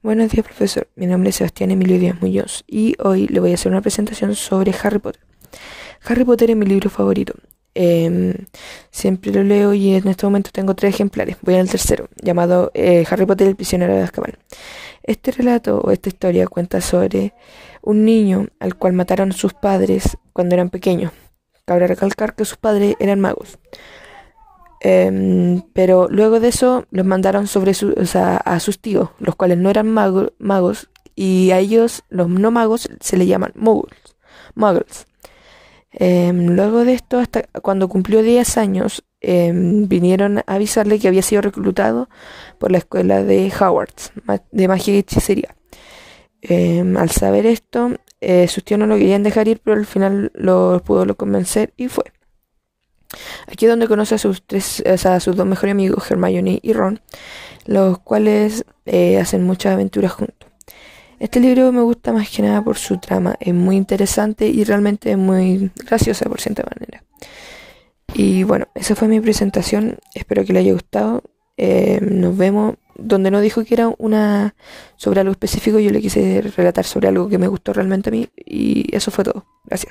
Buenos días, profesor. Mi nombre es Sebastián Emilio Díaz Muñoz y hoy le voy a hacer una presentación sobre Harry Potter. Harry Potter es mi libro favorito. Em, siempre lo leo y en este momento tengo tres ejemplares. Voy al tercero, llamado eh, Harry Potter el prisionero de Azkaban. Este relato o esta historia cuenta sobre un niño al cual mataron sus padres cuando eran pequeños. Cabe recalcar que sus padres eran magos. Em, pero luego de eso los mandaron sobre su, a sus tíos, los cuales no eran magos, y a ellos, los no magos, se le llaman muggles. muggles. Em, luego de esto, hasta cuando cumplió 10 años, em, vinieron a avisarle que había sido reclutado por la escuela de Howard de magia y hechicería. al saber esto, eh, sus tíos no lo querían dejar ir, pero al final lo pudo convencer y fue. Aquí es donde conoce a sus tres, a sus dos mejores amigos, Hermione y Ron, los cuales eh, hacen muchas aventuras juntos. Este libro me gusta más que nada por su trama, es muy interesante y realmente es muy graciosa por cierta manera. Y bueno, esa fue mi presentación, espero que le haya gustado. Eh, nos vemos. Donde no dijo que era una sobre algo específico, yo le quise relatar sobre algo que me gustó realmente a mí y eso fue todo. Gracias.